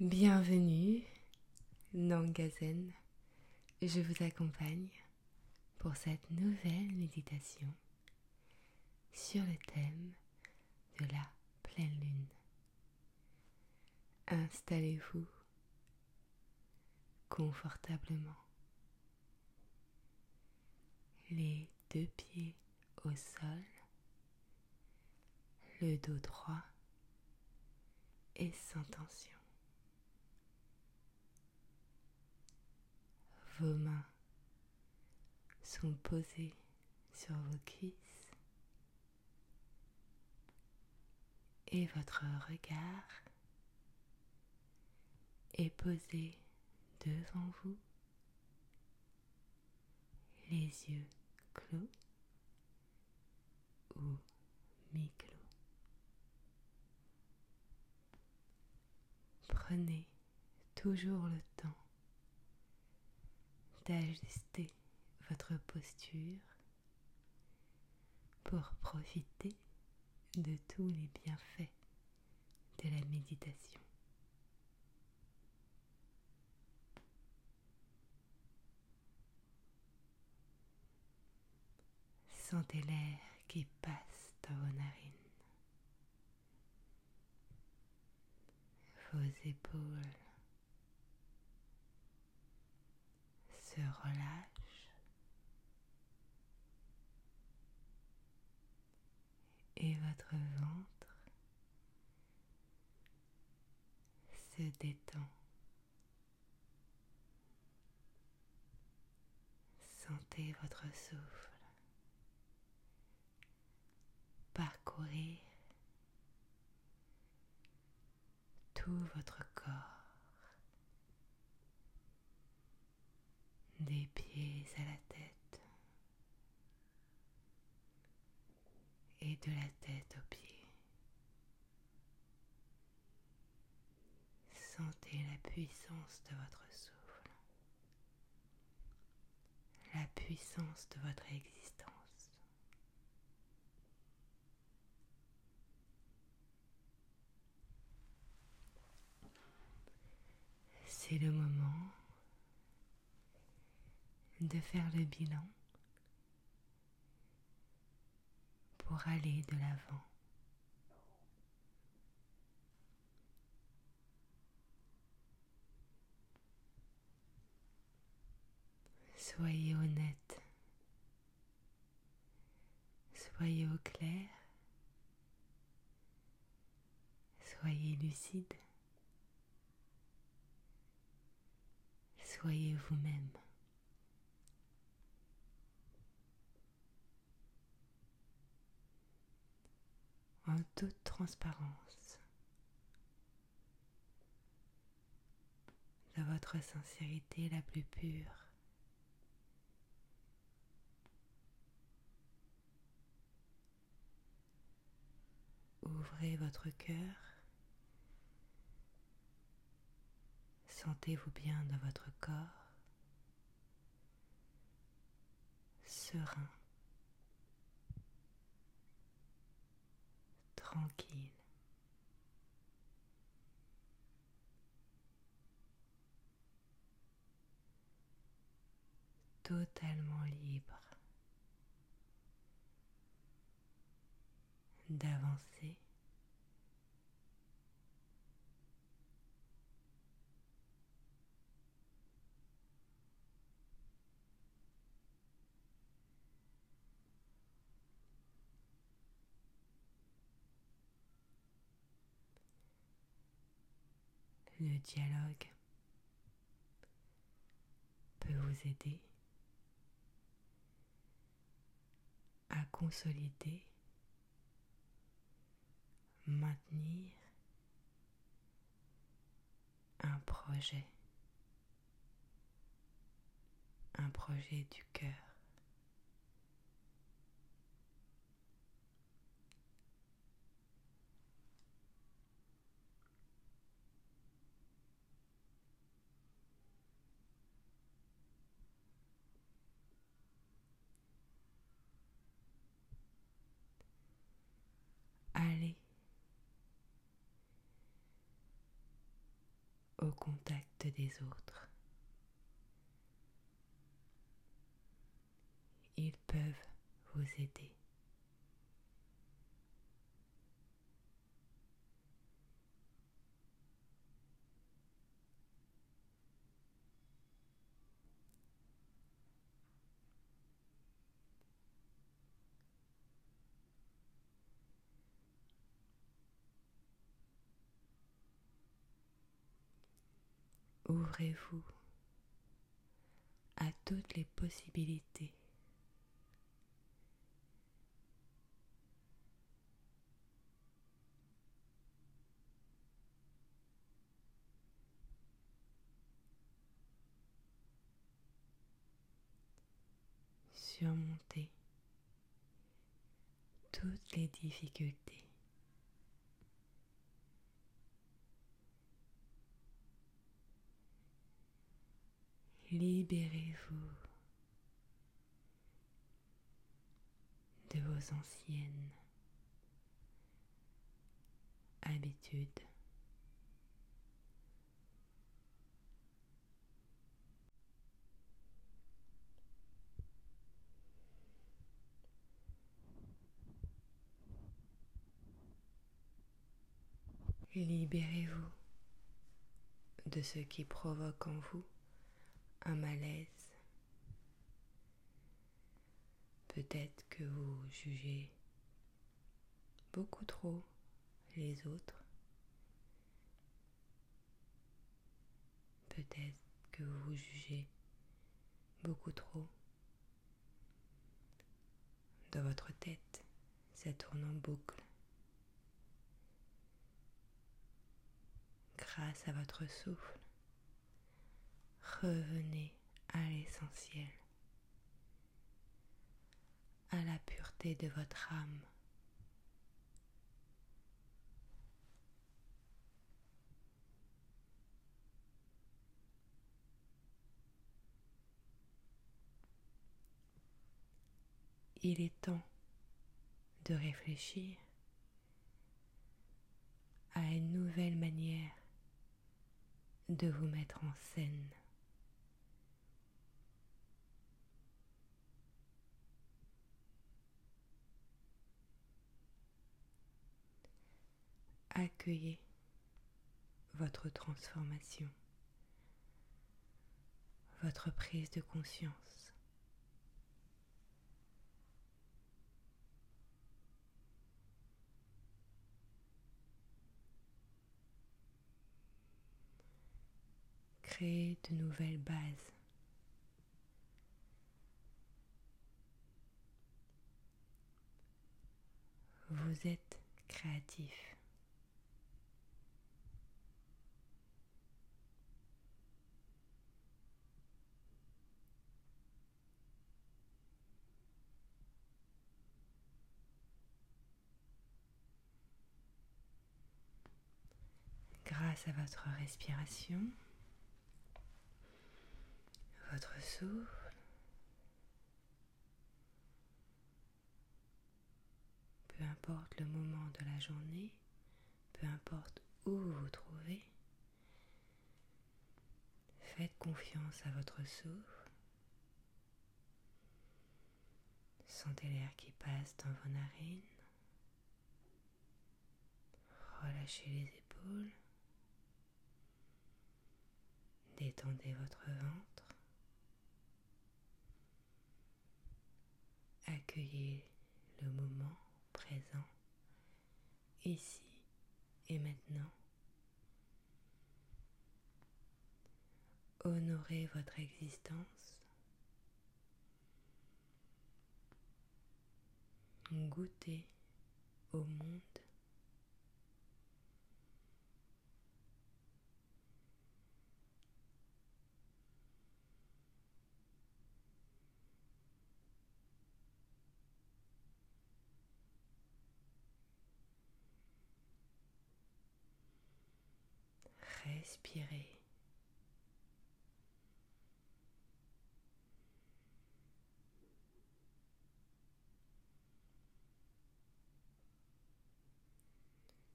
Bienvenue dans Gazen. Je vous accompagne pour cette nouvelle méditation sur le thème de la pleine lune. Installez-vous confortablement, les deux pieds au sol, le dos droit et sans tension. Vos mains sont posées sur vos cuisses et votre regard est posé devant vous, les yeux clos ou mi-clos. Prenez toujours le temps d'ajuster votre posture pour profiter de tous les bienfaits de la méditation. Sentez l'air qui passe dans vos narines. Vos épaules se relâchent et votre ventre se détend. Sentez votre souffle parcourir tout votre corps, des pieds à la tête et de la tête aux pieds. Sentez la puissance de votre souffle, la puissance de votre existence. C'est le moment de faire le bilan pour aller de l'avant. Soyez honnête, soyez au clair, soyez lucide. Soyez vous-même. En toute transparence de votre sincérité la plus pure. Ouvrez votre cœur. Sentez-vous bien dans votre corps, serein, tranquille. totalement libre d'avancer le dialogue peut vous aider à consolider, maintenir un projet, un projet du cœur. Contact des autres. Ils peuvent vous aider. Ouvrez-vous à toutes les possibilités. Surmonter toutes les difficultés. Libérez-vous de vos anciennes habitudes. Libérez-vous de ce qui provoque en vous un malaise. Peut-être que vous jugez beaucoup trop les autres. Peut-être que vous jugez beaucoup trop. Dans votre tête, ça tourne en boucle. Grâce à votre souffle, revenez à l'essentiel, à la pureté de votre âme. Il est temps de réfléchir à une nouvelle manière de vous mettre en scène. Accueillez votre transformation, votre prise de conscience. Créez de nouvelles bases. Vous êtes créatif. Grâce à votre respiration, votre souffle. Peu importe le moment de la journée, peu importe où vous vous trouvez, faites confiance à votre souffle. Sentez l'air qui passe dans vos narines. Relâchez les épaules. Détendez votre ventre. Accueillez le moment présent, ici et maintenant. Honorez votre existence. Goûtez au monde Respirez.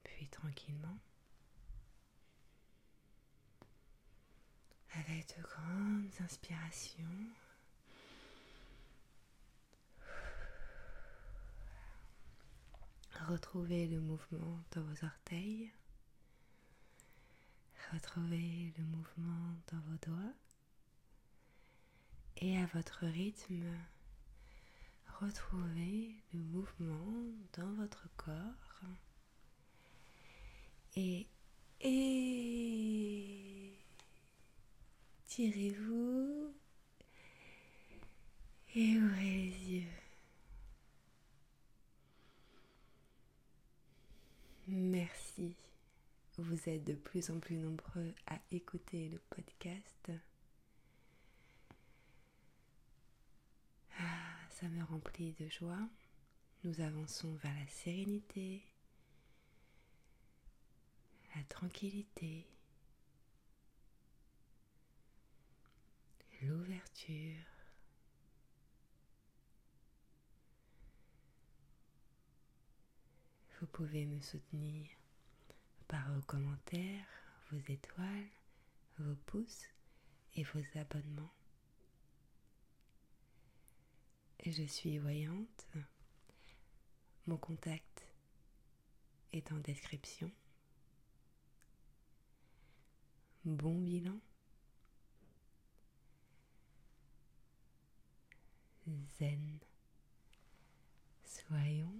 Puis tranquillement, Prenez de grandes inspirations. Retrouvez le mouvement dans vos orteils. Retrouvez le mouvement dans vos doigts. Et à votre rythme, retrouvez le mouvement dans votre corps. Et, tirez-vous et ouvrez les yeux. Vous êtes de plus en plus nombreux à écouter le podcast. Ah, ça me remplit de joie. Nous avançons vers la sérénité, la tranquillité, l'ouverture. Vous pouvez me soutenir par vos commentaires, vos étoiles, vos pouces et vos abonnements. Je suis voyante. Mon contact est en description. Bon bilan. Zen. Soyons